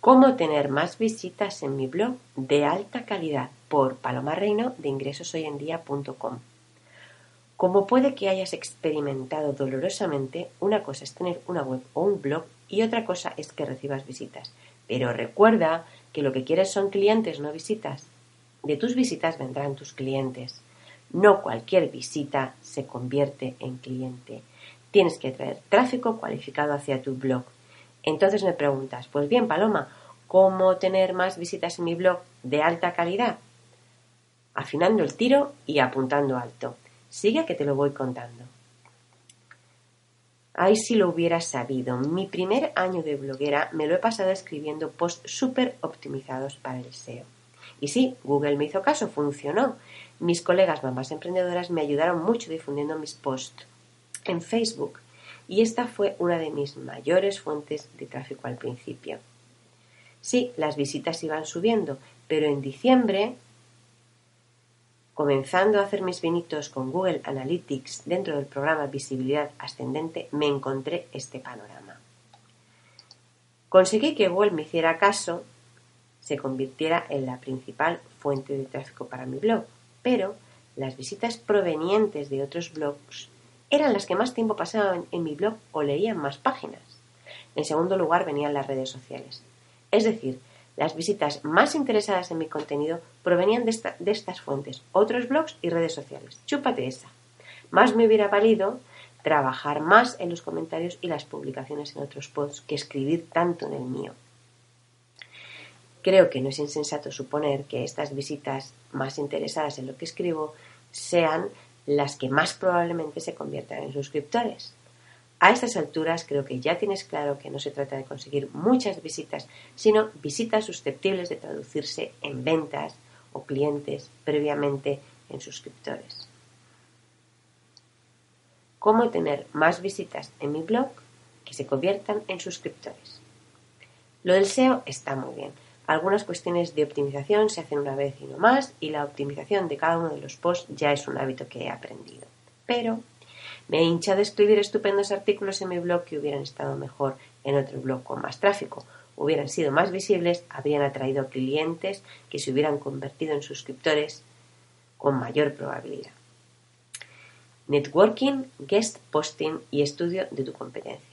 Cómo tener más visitas en mi blog de alta calidad por Paloma Reino de ingresoshoyendia.com. Como puede que hayas experimentado dolorosamente, una cosa es tener una web o un blog y otra cosa es que recibas visitas. Pero recuerda que lo que quieres son clientes, no visitas. De tus visitas vendrán tus clientes. No cualquier visita se convierte en cliente. Tienes que traer tráfico cualificado hacia tu blog. Entonces me preguntas, pues bien, Paloma, ¿cómo tener más visitas en mi blog de alta calidad? Afinando el tiro y apuntando alto. Sigue que te lo voy contando. Ay, si lo hubiera sabido. Mi primer año de bloguera me lo he pasado escribiendo posts súper optimizados para el SEO. Y sí, Google me hizo caso, funcionó. Mis colegas mamás emprendedoras me ayudaron mucho difundiendo mis posts en Facebook y esta fue una de mis mayores fuentes de tráfico al principio. Sí, las visitas iban subiendo, pero en diciembre, comenzando a hacer mis vinitos con Google Analytics dentro del programa Visibilidad Ascendente, me encontré este panorama. Conseguí que Google me hiciera caso, se convirtiera en la principal fuente de tráfico para mi blog, pero las visitas provenientes de otros blogs eran las que más tiempo pasaban en mi blog o leían más páginas. En segundo lugar venían las redes sociales. Es decir, las visitas más interesadas en mi contenido provenían de, estas fuentes, otros blogs y redes sociales. Chúpate esa. Más me hubiera valido trabajar más en los comentarios y las publicaciones en otros posts que escribir tanto en el mío. Creo que no es insensato suponer que estas visitas más interesadas en lo que escribo sean las que más probablemente se conviertan en suscriptores. A estas alturas creo que ya tienes claro que no se trata de conseguir muchas visitas, sino visitas susceptibles de traducirse en ventas o clientes previamente en suscriptores. ¿Cómo tener más visitas en mi blog que se conviertan en suscriptores? Lo del SEO está muy bien, algunas cuestiones de optimización se hacen una vez y no más, y la optimización de cada uno de los posts ya es un hábito que he aprendido. Pero me he hinchado a escribir estupendos artículos en mi blog que hubieran estado mejor en otro blog con más tráfico, hubieran sido más visibles, habrían atraído clientes que se hubieran convertido en suscriptores con mayor probabilidad. Networking, guest posting y estudio de tu competencia.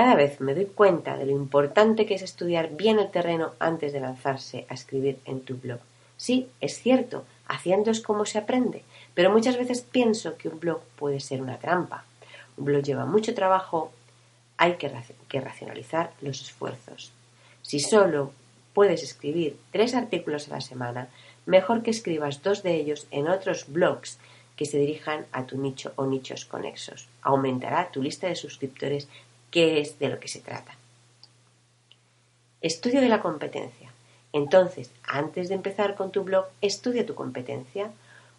Cada vez me doy cuenta de lo importante que es estudiar bien el terreno antes de lanzarse a escribir en tu blog. Sí, es cierto, haciendo es como se aprende, pero muchas veces pienso que un blog puede ser una trampa. Un blog lleva mucho trabajo, hay que, racionalizar los esfuerzos. Si solo puedes escribir tres artículos a la semana, mejor que escribas dos de ellos en otros blogs que se dirijan a tu nicho o nichos conexos. Aumentará tu lista de suscriptores qué es de lo que se trata. Estudio de la competencia. Entonces, antes de empezar con tu blog, estudia tu competencia.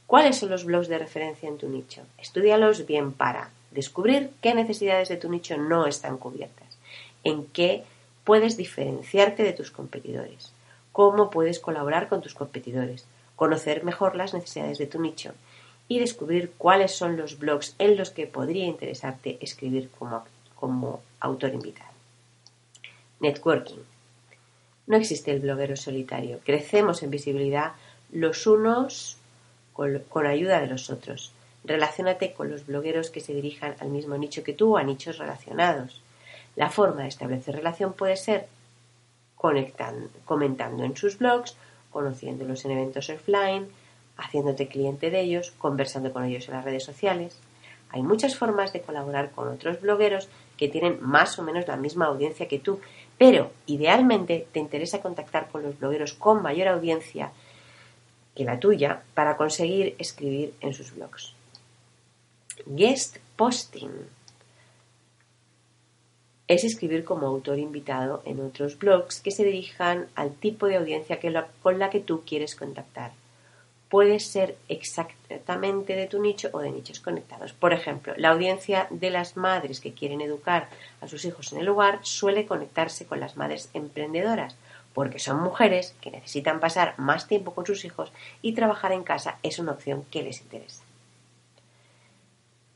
¿Cuáles son los blogs de referencia en tu nicho? Estudialos bien para descubrir qué necesidades de tu nicho no están cubiertas, en qué puedes diferenciarte de tus competidores, cómo puedes colaborar con tus competidores, conocer mejor las necesidades de tu nicho y descubrir cuáles son los blogs en los que podría interesarte escribir como como autor invitado. Networking. No existe el bloguero solitario. Crecemos en visibilidad los unos con, ayuda de los otros. Relaciónate con los blogueros que se dirijan al mismo nicho que tú o a nichos relacionados. La forma de establecer relación puede ser comentando en sus blogs, conociéndolos en eventos offline, haciéndote cliente de ellos, conversando con ellos en las redes sociales. Hay muchas formas de colaborar con otros blogueros que tienen más o menos la misma audiencia que tú, pero idealmente te interesa contactar con los blogueros con mayor audiencia que la tuya para conseguir escribir en sus blogs. Guest posting es escribir como autor invitado en otros blogs que se dirijan al tipo de audiencia con la que tú quieres contactar puede ser exactamente de tu nicho o de nichos conectados. Por ejemplo, la audiencia de las madres que quieren educar a sus hijos en el hogar suele conectarse con las madres emprendedoras, porque son mujeres que necesitan pasar más tiempo con sus hijos y trabajar en casa es una opción que les interesa.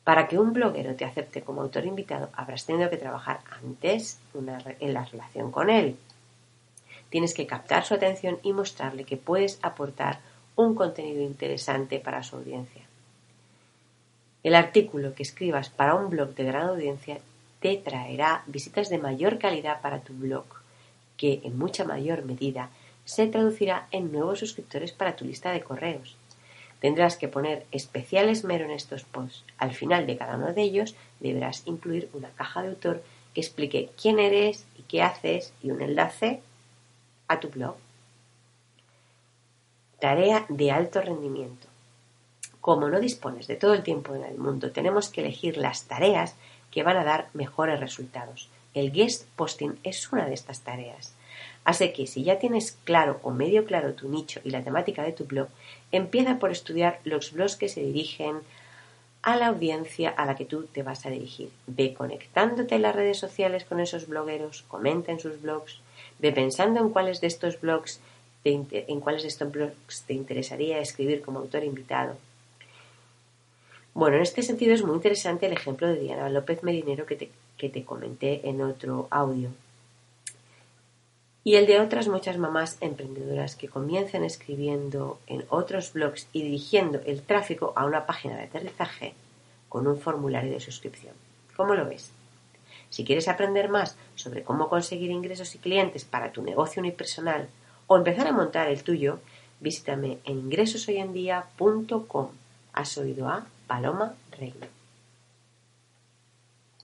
Para que un bloguero te acepte como autor invitado, habrás tenido que trabajar antes en la relación con él. Tienes que captar su atención y mostrarle que puedes aportar un contenido interesante para su audiencia. El artículo que escribas para un blog de gran audiencia te traerá visitas de mayor calidad para tu blog, que en mucha mayor medida se traducirá en nuevos suscriptores para tu lista de correos. Tendrás que poner especial esmero en estos posts. Al final de cada uno de ellos deberás incluir una caja de autor que explique quién eres y qué haces y un enlace a tu blog. Tarea de alto rendimiento. Como no dispones de todo el tiempo en el mundo, tenemos que elegir las tareas que van a dar mejores resultados. El guest posting es una de estas tareas. Así que si ya tienes claro o medio claro tu nicho y la temática de tu blog, empieza por estudiar los blogs que se dirigen a la audiencia a la que tú te vas a dirigir. Ve conectándote en las redes sociales con esos blogueros, comenta en sus blogs, ve pensando en cuáles de estos blogs en cuáles blogs te interesaría escribir como autor invitado. Bueno, en este sentido es muy interesante el ejemplo de Diana López Medinero que te, que te comenté en otro audio y el de otras muchas mamás emprendedoras que comienzan escribiendo en otros blogs y dirigiendo el tráfico a una página de aterrizaje con un formulario de suscripción. ¿Cómo lo ves? Si quieres aprender más sobre cómo conseguir ingresos y clientes para tu negocio unipersonal o empezar a montar el tuyo, visítame en ingresoshoyendia.com. Has oído a Paloma Reina.